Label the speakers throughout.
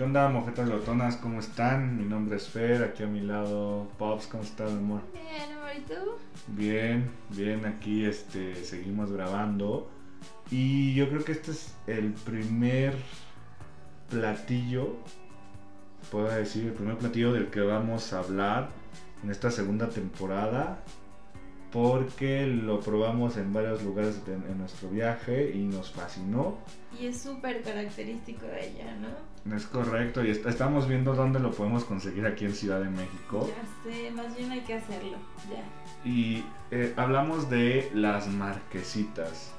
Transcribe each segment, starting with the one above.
Speaker 1: ¿Qué onda, mojetas lotonas? ¿Cómo están? Mi nombre es Fer, aquí a mi lado Pops, ¿cómo estás, amor?
Speaker 2: Bien, amor, ¿y tú?
Speaker 1: Bien, bien, aquí este, seguimos grabando. Y yo creo que este es el primer platillo, puedo decir, el primer platillo del que vamos a hablar en esta segunda temporada. Porque lo probamos en varios lugares de- en nuestro viaje y nos fascinó.
Speaker 2: Y es súper característico de ella, ¿no?
Speaker 1: Es correcto, y est- estamos viendo dónde lo podemos conseguir aquí en Ciudad de México.
Speaker 2: Ya sé, más bien hay que hacerlo, ya.
Speaker 1: Y eh, hablamos de las marquesitas.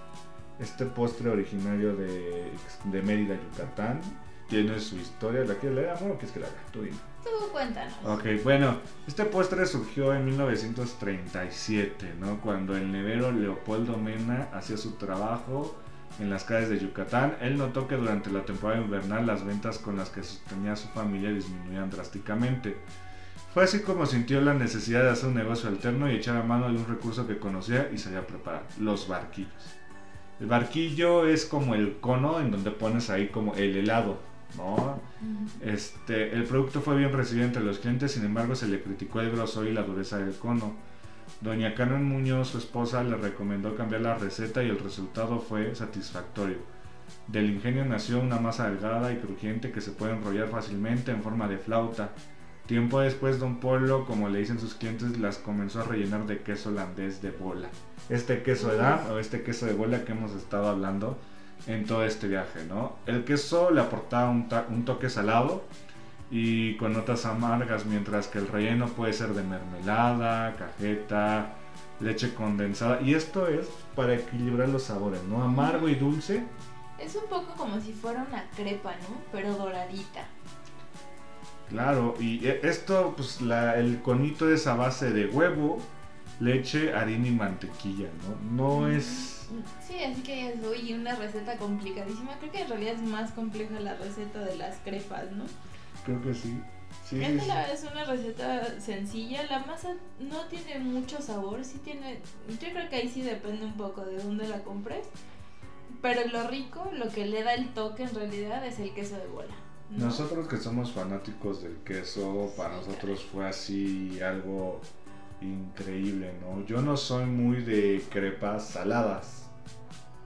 Speaker 1: Este postre originario de, de Mérida, Yucatán. Tiene su historia. ¿La quieres leer, amor, o quieres que la lea? Tú dime.
Speaker 2: Tú cuéntanos.
Speaker 1: Ok, bueno, este postre surgió en 1937, ¿no? Cuando el nevero Leopoldo Mena hacía su trabajo en las calles de Yucatán. Él notó que durante la temporada invernal las ventas con las que sostenía su familia disminuían drásticamente. Fue así como sintió la necesidad de hacer un negocio alterno y echar a mano de un recurso que conocía y sabía preparar, los barquillos. El barquillo es como el cono en donde pones ahí como el helado, ¿no? Este, el producto fue bien recibido entre los clientes, sin embargo se le criticó el grosor y la dureza del cono. Doña Carmen Muñoz, su esposa, le recomendó cambiar la receta y el resultado fue satisfactorio. Del ingenio nació una masa delgada y crujiente que se puede enrollar fácilmente en forma de flauta. Tiempo después, Don Polo, como le dicen sus clientes, las comenzó a rellenar de queso holandés de bola. Este queso de edad o este queso de bola que hemos estado hablando en todo este viaje, ¿no? El queso le aportaba un, toque salado y con notas amargas, mientras que el relleno puede ser de mermelada, cajeta, leche condensada. Y esto es para equilibrar los sabores, ¿no? Amargo y dulce.
Speaker 2: Es un poco como si fuera una crepa, ¿no? Pero doradita.
Speaker 1: Claro, y e- esto, pues la- el conito es a base de huevo, leche, harina y mantequilla, ¿no? No es...
Speaker 2: Sí, así que es uy, una receta complicadísima. Creo que en realidad es más compleja la receta de las crepas, ¿no?
Speaker 1: Creo que sí. Sí,
Speaker 2: Esta
Speaker 1: sí.
Speaker 2: la es una receta sencilla. La masa no tiene mucho sabor. Sí tiene. Yo creo que ahí sí depende un poco de dónde la compres. Pero lo rico, lo que le da el toque en realidad es el queso de bola. ¿no?
Speaker 1: Nosotros que somos fanáticos del queso, para
Speaker 2: Sí,
Speaker 1: nosotros fue así algo increíble, ¿no? Yo no soy muy de crepas saladas,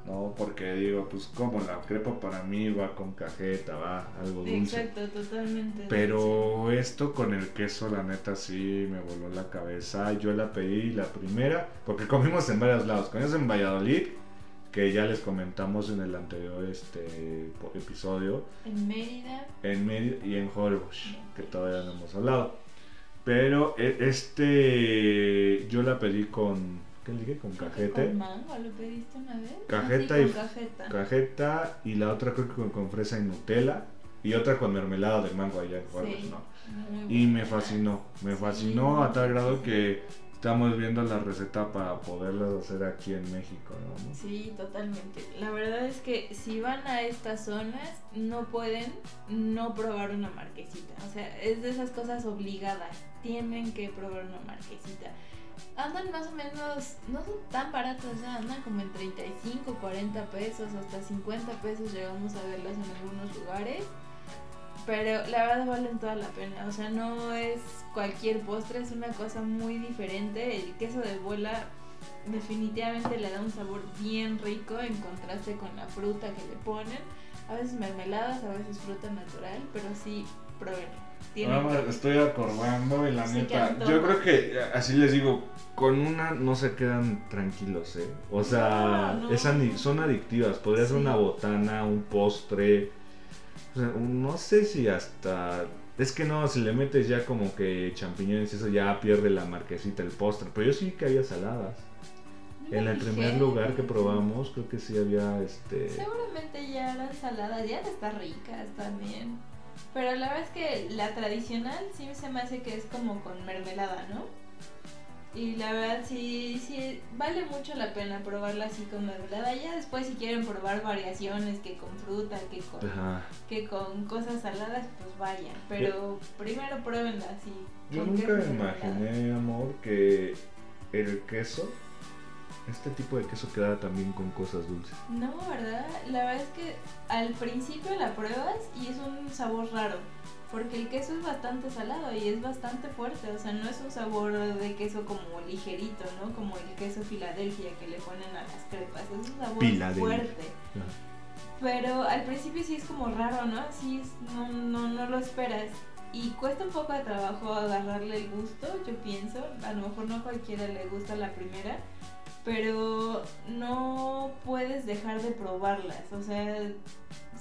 Speaker 1: ¿no? Porque digo, pues como la crepa para mí va con cajeta, va algo dulce.
Speaker 2: Exacto, totalmente.
Speaker 1: Pero esto con el queso, la neta, sí me voló la cabeza. Yo la pedí la primera, porque comimos en varios lados. Comimos en Valladolid, que ya les comentamos en el anterior este, episodio
Speaker 2: En Mérida.
Speaker 1: en Mérida y en Holbox, que todavía no hemos hablado. Pero e- este yo la pedí con ¿qué le dije? Con cajete,
Speaker 2: ¿Con mango lo pediste una vez?
Speaker 1: Cajeta y-
Speaker 2: con cajeta.
Speaker 1: cajeta y la otra creo que con, con fresa y Nutella y otra con mermelada de mango allá en
Speaker 2: Sí,
Speaker 1: ¿no?
Speaker 2: muy
Speaker 1: Y me fascinó, me
Speaker 2: Sí,
Speaker 1: fascinó a tal grado que estamos viendo la receta para poderlas hacer aquí en México, ¿no?
Speaker 2: Sí, totalmente. La verdad es que si van a estas zonas, no pueden no probar una marquesita. O sea, es de esas cosas obligadas. Tienen que probar una marquesita. Andan más o menos, no son tan baratas, o andan como en 35, 40 pesos, hasta 50 pesos llegamos a verlas en algunos lugares. Pero la verdad valen toda la pena. O sea, no es cualquier postre, es una cosa muy diferente. El queso de bola definitivamente le da un sabor bien rico en contraste con la fruta que le ponen. A veces mermeladas, a veces fruta natural, pero sí,
Speaker 1: Vamos,
Speaker 2: que-
Speaker 1: estoy acordando y la
Speaker 2: Sí,
Speaker 1: neta, yo creo que así les digo, con una no se quedan tranquilos, ¿eh? O sea,
Speaker 2: No, no.
Speaker 1: es son adictivas, podría ser una botana, un postre, o sea, no sé si hasta... Es que no, si le metes ya como que champiñones, eso ya pierde la marquesita, el postre, pero yo sí que había saladas. En el primer lugar que probamos, creo que sí había este...
Speaker 2: Seguramente ya eran saladas, ya están ricas también. Pero la verdad es que la tradicional sí se me hace que es como con mermelada, ¿no? Y la verdad sí, sí, vale mucho la pena probarla así con mermelada. Ya después si quieren probar variaciones, que con fruta, que con,
Speaker 1: Ajá.
Speaker 2: que con cosas saladas, pues vayan. Pero primero pruébenla así.
Speaker 1: Yo nunca imaginé, amor, que el queso, este tipo de queso quedara también con cosas dulces.
Speaker 2: No, ¿verdad? La verdad es que al principio la pruebas y es un sabor raro. Porque el queso es bastante salado y es bastante fuerte. O sea, no es un sabor de queso como ligerito, ¿no? Como el queso Filadelfia que le ponen a las crepas. Es un sabor fuerte. Pero al principio sí es como raro, ¿no? Sí, es- no, no, no lo esperas. Y cuesta un poco de trabajo agarrarle el gusto, yo pienso. A lo mejor no a cualquiera le gusta la primera. Pero no puedes dejar de probarlas. O sea,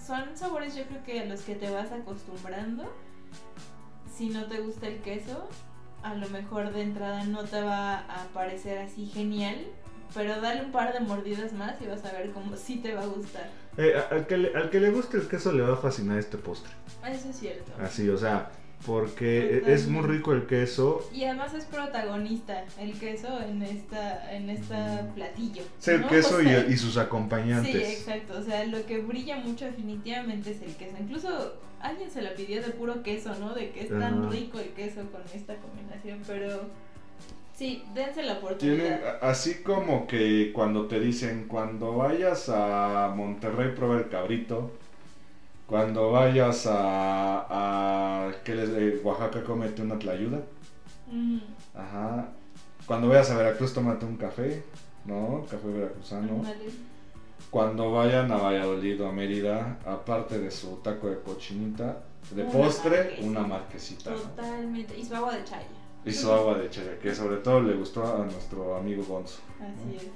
Speaker 2: son sabores yo creo que a los que te vas acostumbrando. Si no te gusta el queso, a lo mejor de entrada no te va a parecer así genial. Pero dale un par de mordidas más y vas a ver cómo sí te va a gustar.
Speaker 1: Eh, al, que le, al que le guste el queso le va a fascinar este postre.
Speaker 2: Eso es cierto.
Speaker 1: Así, o sea, porque es muy rico el queso.
Speaker 2: Y además es protagonista el queso en esta en esta platillo.
Speaker 1: Es el
Speaker 2: ¿no?
Speaker 1: queso
Speaker 2: O
Speaker 1: y,
Speaker 2: sea,
Speaker 1: y sus acompañantes.
Speaker 2: Sí, exacto. O sea, lo que brilla mucho definitivamente es el queso. Incluso alguien se la pidió de puro queso, ¿no? De que es tan rico el queso con esta combinación. Pero sí, dense la oportunidad.
Speaker 1: a- así como que cuando te dicen, cuando vayas a Monterrey, prueba el cabrito. Cuando vayas a, a ¿qué les, eh, Oaxaca, cómete una tlayuda.
Speaker 2: Mm,
Speaker 1: Ajá. Cuando vayas a Veracruz, tómate un café. ¿No? Café veracruzano. Cuando vayan a Valladolid o a Mérida, aparte de su taco de cochinita, de
Speaker 2: Una
Speaker 1: postre,
Speaker 2: marquesita.
Speaker 1: una marquesita. ¿no?
Speaker 2: Totalmente. Y su agua de chaya.
Speaker 1: Y su agua de chaya, que sobre todo le gustó a nuestro amigo Gonzo.
Speaker 2: Así es.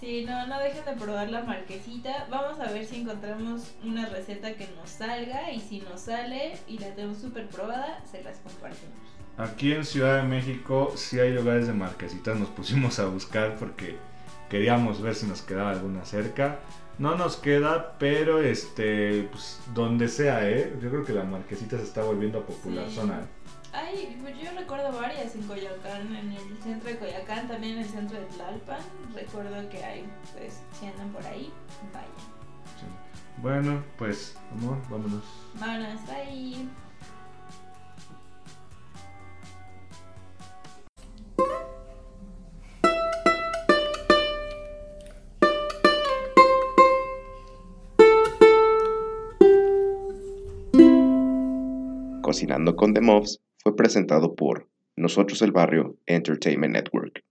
Speaker 2: Sí, no, no dejen de probar la marquesita. Vamos a ver si encontramos una receta que nos salga y si nos sale y la tenemos súper probada, se las compartimos.
Speaker 1: Aquí en Ciudad de México sí hay lugares de marquesitas, nos pusimos a buscar porque queríamos ver si nos quedaba alguna cerca. No nos queda, pero este, pues donde sea, ¿eh? Yo creo que la marquesita se está volviendo a popular
Speaker 2: Sí.
Speaker 1: zona.
Speaker 2: Ay, pues yo recuerdo varias en Coyoacán, en el centro de Coyoacán, también en el centro de Tlalpan. Recuerdo que hay, pues, si andan por ahí, vayan.
Speaker 1: Sí. Bueno, pues, amor, vámonos.
Speaker 2: Vámonos, bye.
Speaker 3: Cocinando con The Muffs fue presentado por Nosotros el Barrio Entertainment Network.